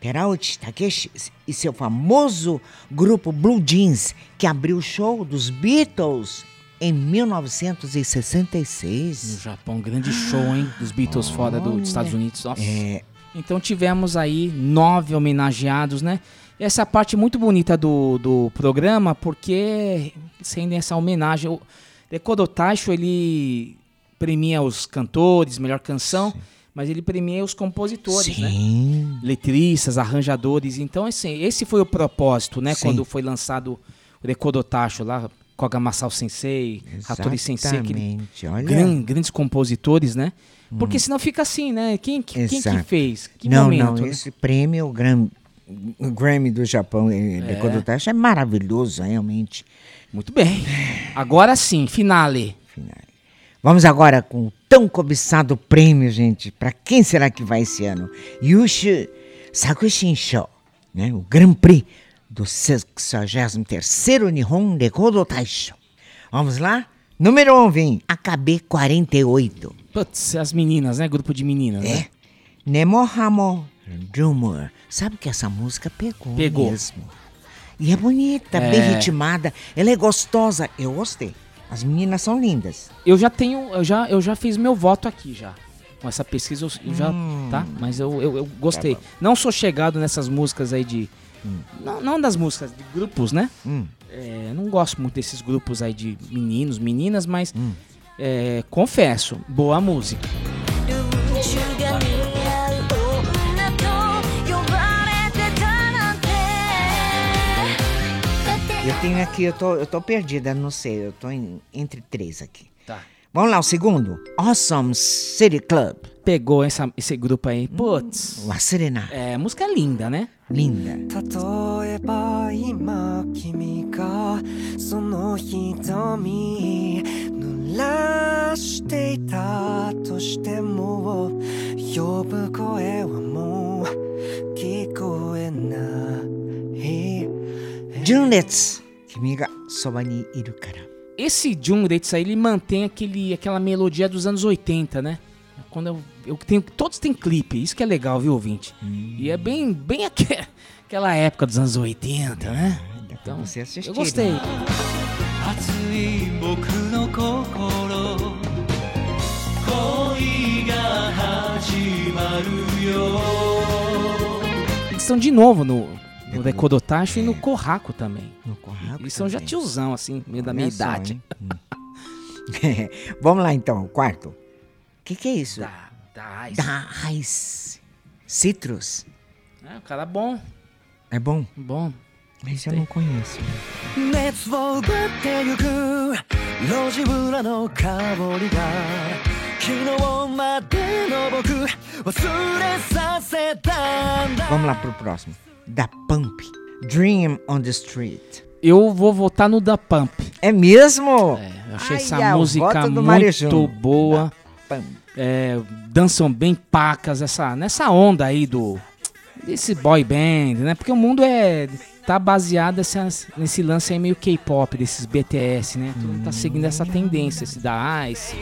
Terauchi Takeshi e seu famoso grupo Blue Jeans, que abriu o show dos Beatles em No 1966. Japão, grande show, hein? Dos Beatles fora do- dos Estados Unidos. Nossa. É, Então tivemos aí nove homenageados, né? Essa parte muito bonita do, do programa, porque sendo essa homenagem, o Rekodo Taisho, ele premia os cantores, melhor canção, mas ele premia os compositores, né? sim. Letristas, arranjadores. Então, assim, esse foi o propósito, né? Sim. Quando foi lançado o Rekodo Taisho lá, Koga Masao Sensei, Hattori Sensei, que gran- grandes compositores, né? Porque senão fica assim, né? Quem, que- quem que fez? Que não, momento? não, né? esse prêmio, o Gram- o Grammy do Japão, é. Rekodo Taisho, é maravilhoso, realmente. Muito bem. Agora sim, finale. Vamos agora com o tão cobiçado prêmio, gente. Para quem será que vai esse ano? Yushu Sakushin Show, né? O Grand Prix do 63º Nihon Rekodo Taisho. Vamos lá? Número 1 um, vem AKB 48. Putz, as meninas, né? Grupo de meninas, né? É. Nemohamo Rumor. Sabe que essa música pegou, Pegou. mesmo. E é bonita, bem É. ritmada. Ela é gostosa. Eu gostei. As meninas são lindas. Eu já tenho, eu já, eu já fiz meu voto aqui já. Com essa pesquisa eu, eu já, Hum. tá? Mas eu, eu, eu gostei. Tá não sou chegado nessas músicas aí de... Não, não das músicas, de grupos, né? Hum. É, não gosto muito desses grupos aí de meninos, meninas, mas Hum. é, confesso, boa música. 宇宙 tenho aqui, eu tô, eu tô perdida, não sei. Eu tô em- entre três aqui. Tá. Vamos lá, o segundo. Awesome City Club. Pegou essa, esse grupo aí. Putz. Wasirena. É, música linda, né? Linda. 例えば今君がその瞳濡らしていたとしても呼ぶ声はもう聞こえない、 Junlets. Kimi ga soba ni iru kara. Esse Junretsu aí, ele mantém aquele, aquela melodia dos anos 80, né? Quando eu, eu tenho, todos têm clipe, isso que é legal, viu, ouvinte? E é bem, bem aque- aquela época dos anos 80, né? Dá pra Então, você assistir. eu gostei. 熱い僕の心恋が始まるよ Eles estão de novo no, no Decodotacho é. e no é. Corraco também. No Corraco. Eles são já tiozão, assim, meio da minha só, idade. Hum. *laughs* Vamos lá então, quarto. O que, que é isso? Da, da Ice. Da Ice. Citrus. É, o cara é bom. É bom? Bom. Esse eu não conheço. Let's Vamos lá pro próximo. Da Pump. Dream on the Street. Eu vou votar no Da Pump. É mesmo? É, eu achei Ai, essa o música muito Marejão. boa. É, dançam bem pacas essa, nessa onda aí do desse boy band, né? Porque o mundo é tá baseado nessa, nesse lance aí meio K-pop desses BTS, né? Todo mundo tá seguindo essa tendência, esse da Ice.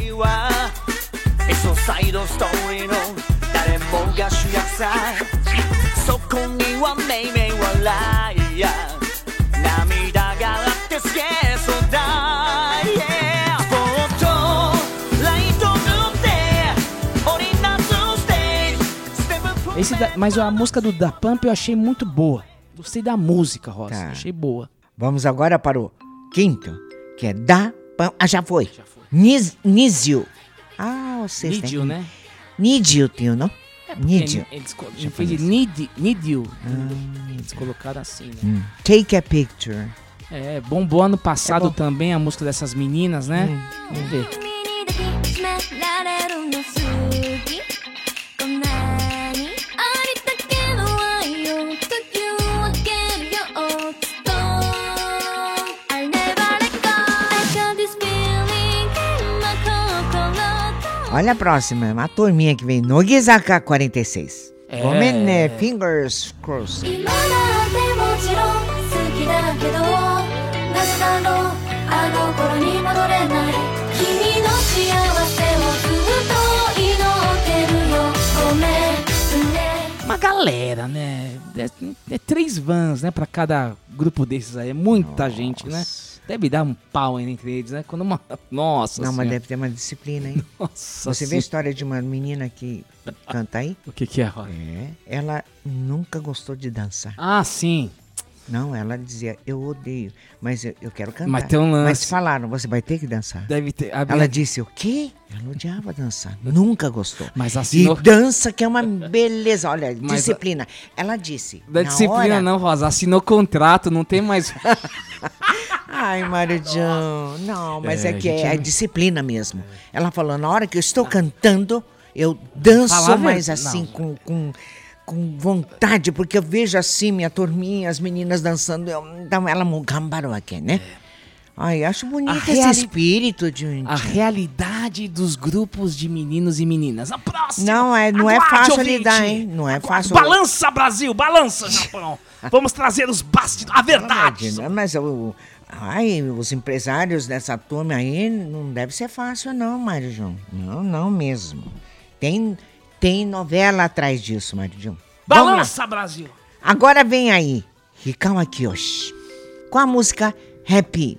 そこにはめいめい笑いや涙があってすげえそうだ Yeah スポットライト塗って織りなすステージステップ Esse da- mas a música do Da Pump eu achei muito boa. Gostei da música, Rosa. Tá. Achei boa. Vamos agora para o quinto, que é Da Pump. Ah, já foi. Já foi. Nis, Nizio. Ah, o sexto. Need You, né? Need you, tio, não? É Need you. Eles, em vez de need, need You, eles colocaram assim, né? Hum. Take a picture. É, bombou ano passado É bom. também a música dessas meninas, né? Vamos ver. Olha a próxima, uma turminha que vem no Gizaka 46. É. Women né? Fingers Crossed. Uma galera, né? É, é, três vans, né? Pra cada grupo desses aí. É muita gente, né? Deve dar um pau entre eles, né? Quando uma. *laughs* Nossa Não, mas Senhora. deve ter uma disciplina, hein? *laughs* Nossa Você vê Senhora. a história de uma menina que canta aí? O que, que é, Roy? É. Ela nunca gostou de dançar. Ah, sim. Não, ela dizia, eu odeio, mas eu, eu quero cantar. Mas tem um lance. Mas falaram, você vai ter que dançar. Deve ter. a Ela minha- disse, o quê? Ela odiava dançar, nunca gostou. Mas assinou. E dança que é uma beleza, olha, *laughs* Mas a- disciplina. Ela disse, Da na disciplina hora... não, Rosa. Assinou contrato, não tem mais. Ai, *laughs* Marijão, não, mas é, É, que é, não- disciplina mesmo. Ela falou, na hora que eu estou cantando, eu danço mais assim, não. com, com, com vontade, porque eu vejo assim minha turminha, as meninas dançando, eu, então ela gambarou aqui, né? Ai, acho bonito esse reali- espírito, gente. A realidade dos grupos de meninos e meninas. A próxima. Não, é, não é fácil ouvinte. lidar, hein? Não é fácil. Balança, Brasil! Balança, Japão! *laughs* Vamos trazer os bastidores. A verdade! Mas o, ai, os empresários dessa turma aí não deve ser fácil, não, Mário João. Não, não mesmo. Tem, tem novela atrás disso, Mário João. Balança, Brasil! Agora vem aí, Hikawa Kiyoshi, com a música Happy.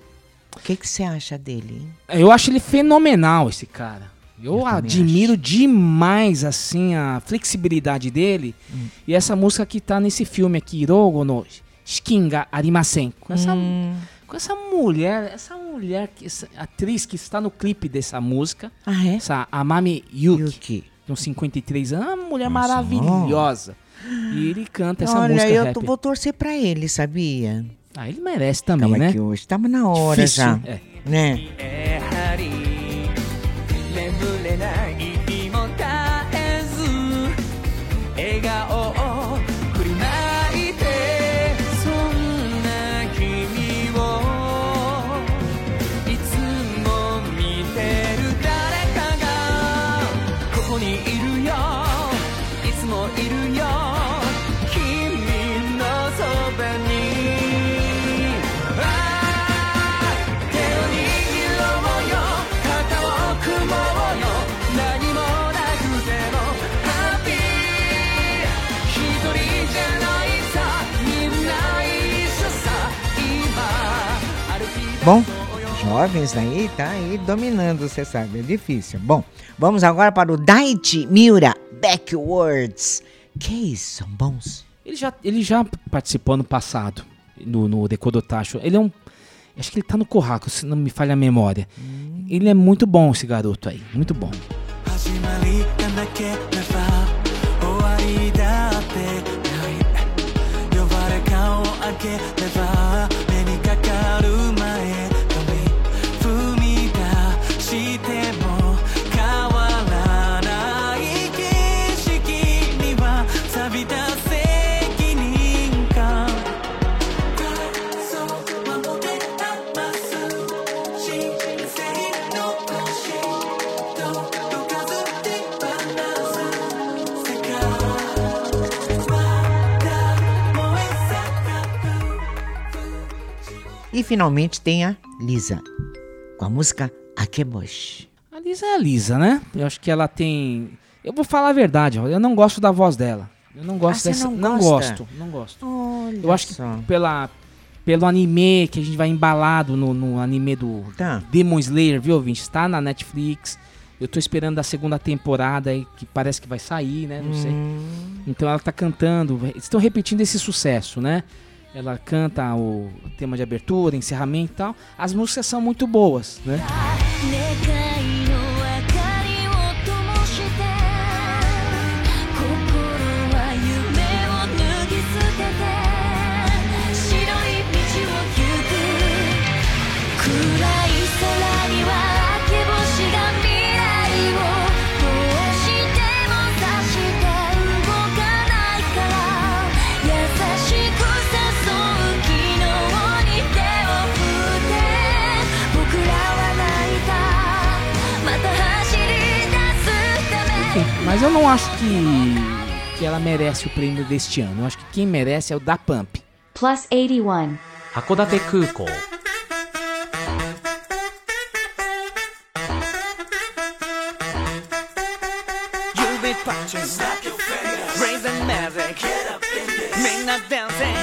O que você acha dele, hein? Eu acho ele fenomenal, esse cara. Eu, também admiro demais, assim, a flexibilidade dele. Hum. E essa música que tá nesse filme aqui, Hirogo no Shikinga Arimasen. Com essa, Hum. Com essa mulher, essa mulher, que- essa atriz que está no clipe dessa música. Ah, é? Essa Amami Yuki, Yuki. com 53 anos, uma mulher Nossa, maravilhosa. E ele canta essa Olha, música eu rap. tô- vou torcer pra ele, sabia? Ah, ele merece também, Hikawa né? Kiyoshi, tava na hora Difícil, já, é. né? や Bom, jovens daí tá aí dominando, você sabe, é difícil. Bom, vamos agora para o Daichi Miura Backwards. Que isso, são bons? Ele já, ele já participou no passado, no, no Decodotacho. Ele é um. Acho que ele tá no Corraco, se não me falha a memória. Ele é muito bom, esse garoto aí. Muito bom. 始 E finalmente tem a Lisa, com a música Akeboshi. A Lisa é a Lisa, né? Eu acho que ela tem. Eu vou falar a verdade, eu não gosto da voz dela. Eu não gosto Ah, dessa. não gosto, gosta? não gosto. Olha Eu acho que só. pela, pelo anime que a gente vai embalado no, no anime do Tá. Demon Slayer, viu, ouvinte? Está na Netflix. Eu tô esperando a segunda temporada que parece que vai sair, né? Não sei. Hum. Então ela tá cantando, estão repetindo esse sucesso, né? Ela canta o tema de abertura, encerramento e tal. As músicas são muito boas, né? Mas eu não acho que, que ela merece o prêmio deste ano. Eu acho que quem merece é o da Pump. Plus 81. Hakodate Kukou. Punches, snap dancing,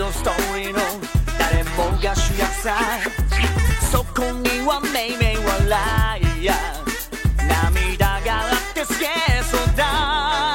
a story 誰もが主役さ。そこにはめいめい笑いや涙があってすげえそうだ。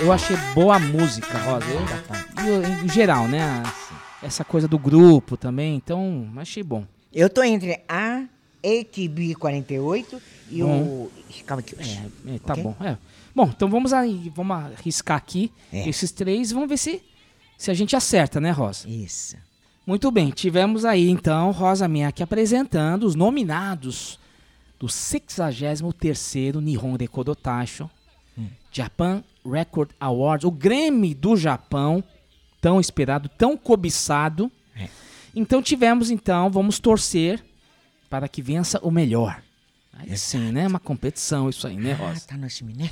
eu achei boa a música, Rosa. Tá. Eu, em geral, né? Essa coisa do grupo também, então achei bom. Eu tô entre a ATB48 e bom. o ficava É, é, tá okay? bom. É. Bom, então vamos, aí, vamos arriscar aqui é. esses três e vamos ver se, se a gente acerta, né, Rosa? Isso. Muito bem, tivemos aí então Rosa Minha aqui apresentando os nominados do 63º Nihon Rekodo Japan Record Awards, o Grammy do Japão, tão esperado, tão cobiçado. É. Então tivemos, então, vamos torcer para que vença o melhor. Aí Exato. sim, né? Uma competição isso aí, né, ah, Rosa? Ah, tá no time, né?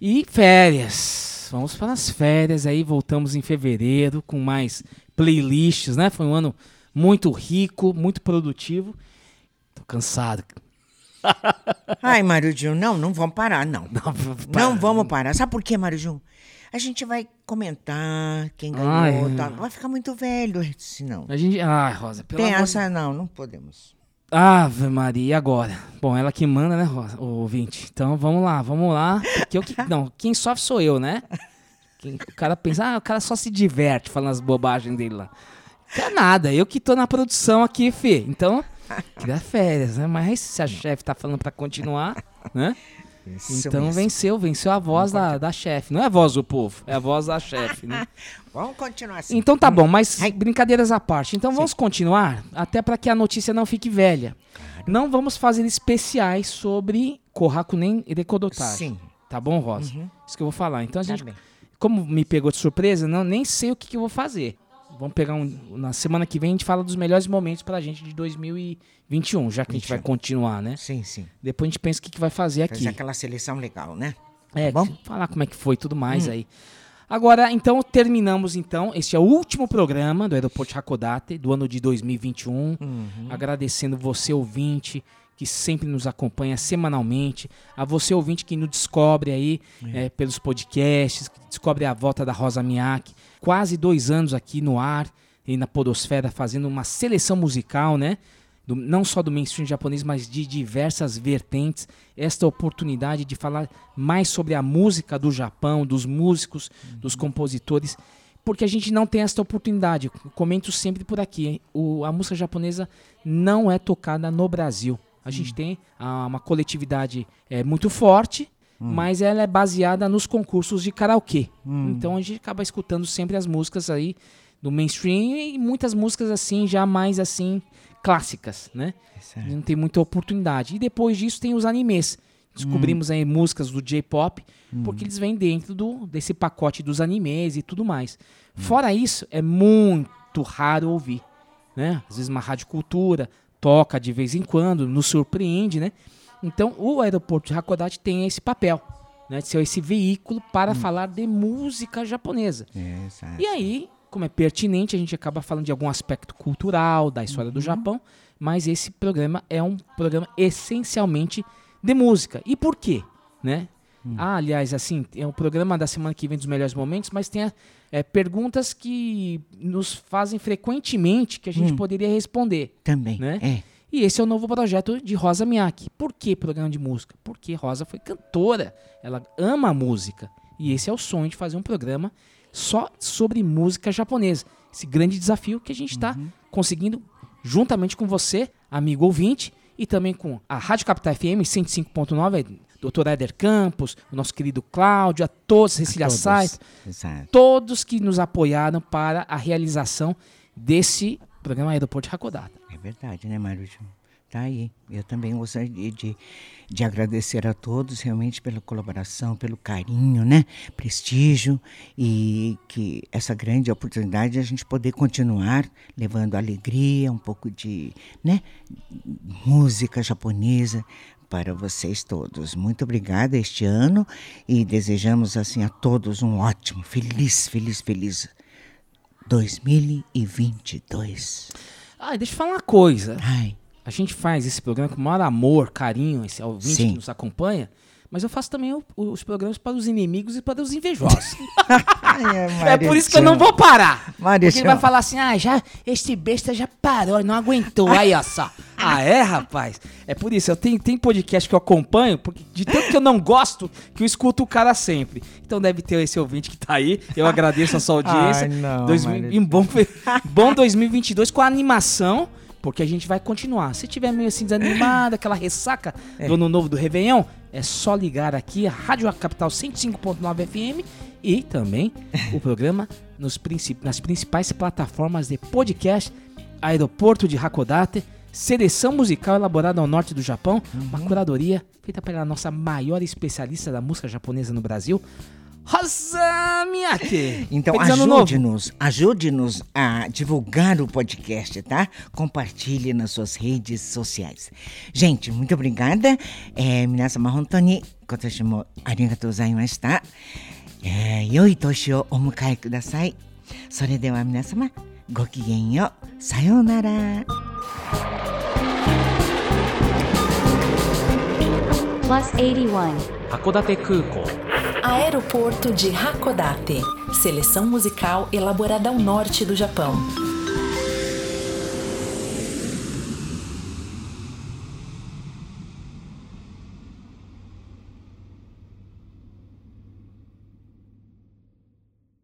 E férias. Vamos para as férias aí, voltamos em fevereiro com mais playlists, né? Foi um ano muito rico, muito produtivo. Tô cansado, *laughs* Ai, Mário não, não vamos parar, não. Não, para. não vamos parar. Sabe por quê, Mário A gente vai comentar quem ganhou, tá? vai ficar muito velho é, se não. A gente, ah, Rosa, pelo Tem amor essa, não, não podemos. Ave Maria, e agora? Bom, ela que manda, né, Rosa, o ouvinte. Então, vamos lá, vamos lá. Que eu que, *laughs* não, quem sofre sou eu, né? Quem, o cara pensa, ah, o cara só se diverte falando as bobagens dele lá. Que é nada, eu que tô na produção aqui, fi. Então, queria férias, né? Mas se a chefe tá falando pra continuar, né? Isso então mesmo. venceu, venceu a voz da, da chefe. Não é a voz do povo, é a voz da chefe, né? *laughs* Vamos continuar assim. Então tá bom, mas brincadeiras à parte. Então vamos continuar, até para que a notícia não fique velha. Não vamos fazer especiais sobre Kohaku nem Rekodotage. Sim. Tá bom, Rosa? Isso que eu vou falar. Então a Tá gente, bem. como me pegou de surpresa, não nem sei o que, que eu vou fazer. Vamos pegar um. Na semana que vem a gente fala dos melhores momentos pra gente de 2021, já que a gente vai 21. continuar, né? Sim, sim. Depois a gente pensa o que, que vai fazer Faz aqui. aquela seleção legal, né? É, Tá bom? falar como é que foi e tudo mais aí. Agora, então, terminamos então. Este é o último programa do Aeroporto Hakodate do ano de 2021. Agradecendo você, ouvinte, que sempre nos acompanha semanalmente. A você, ouvinte, que nos descobre aí eh, pelos podcasts, que descobre a volta da Rosa Miyake. Quase dois anos aqui no ar e na Podosfera, fazendo uma seleção musical, né? do- não só do mainstream japonês, mas de diversas vertentes. Esta oportunidade de falar mais sobre a música do Japão, dos músicos, dos compositores, porque a gente não tem esta oportunidade. Comento sempre por aqui? O- a música japonesa não é tocada no Brasil. A gente tem ah, uma coletividade é, muito forte. Mas ela é baseada nos concursos de karaokê. Então a gente acaba escutando sempre as músicas aí do mainstream e muitas músicas assim, já mais assim, clássicas, né? Certo. Não tem muita oportunidade. E depois disso tem os animes. Descobrimos aí músicas do J-pop, porque eles vêm dentro do, desse pacote dos animes e tudo mais. Fora isso, é muito raro ouvir, né? Às vezes uma rádio cultura toca de vez em quando, nos surpreende, né? Então, o aeroporto de Hakodate tem esse papel, né? De ser esse veículo para falar de música japonesa. Exato. E aí, como é pertinente, a gente acaba falando de algum aspecto cultural da história do Japão, mas esse programa é um programa essencialmente de música. E por quê? Né? Ah, aliás, assim, é o programa da semana que vem dos melhores momentos, mas tem é, perguntas que nos fazem frequentemente que a gente poderia responder. Também. Né? É. E esse é o novo projeto de Rosa Miyake. Por que programa de música? Porque Rosa foi cantora. Ela ama a música. E esse é o sonho de fazer um programa só sobre música japonesa. Esse grande desafio que a gente está conseguindo juntamente com você, amigo ouvinte, e também com a Rádio Capital FM 105.9, Dr. Éder Campos, o nosso querido Cláudio, a todos, Cecília Exato. todos que nos apoiaram para a realização desse programa Aeroporto de Hakodate. É verdade, né, Marujo? Tá aí. Eu também gostaria de, de, de agradecer a todos realmente pela colaboração, pelo carinho, né? Prestígio e que essa grande oportunidade de a gente poder continuar levando alegria, um pouco de, né? Música japonesa para vocês todos. Muito obrigada este ano e desejamos assim a todos um ótimo, feliz, feliz, feliz 2022. Ah, deixa eu falar uma coisa. Ai, A gente faz esse programa com o maior amor, carinho, esse ouvinte Sim. que nos acompanha, mas eu faço também o- os programas para os inimigos e para os invejosos. *laughs* *laughs* é por isso que eu não vou parar. Marichão. Porque ele vai falar assim, ah, já, este besta já parou, não aguentou, aí ó só. Ah, é, rapaz? É por isso, eu tenho, tem podcast que eu acompanho, porque de tanto que eu não gosto, que eu escuto o cara sempre. Então deve ter esse ouvinte que tá aí, eu agradeço a sua *laughs* audiência. Ai, não, Dois e bom, bom 2022 com a animação, porque a gente vai continuar. Se tiver meio assim desanimado, aquela ressaca do ano novo do Réveillon, é só ligar aqui a Rádio Capital 105.9 FM e também o programa nos princi- nas principais plataformas de podcast, Aeroporto de Hakodate, seleção musical elaborada ao norte do Japão, uma curadoria feita pela nossa maior especialista da música japonesa no Brasil, Rosa Miyake. Então Feliz ano novo. ajude-nos, ajude-nos a divulgar o podcast, tá? Compartilhe nas suas redes sociais. Gente, muito obrigada. É, 皆様本当に今年もありがとうございました。えー良い年をお迎えください。それでは皆様ごきげんよう。さようなら。 Plus 81. Hakodate Kuko. Aeroporto de Hakodate. Seleção musical elaborada ao norte do Japão.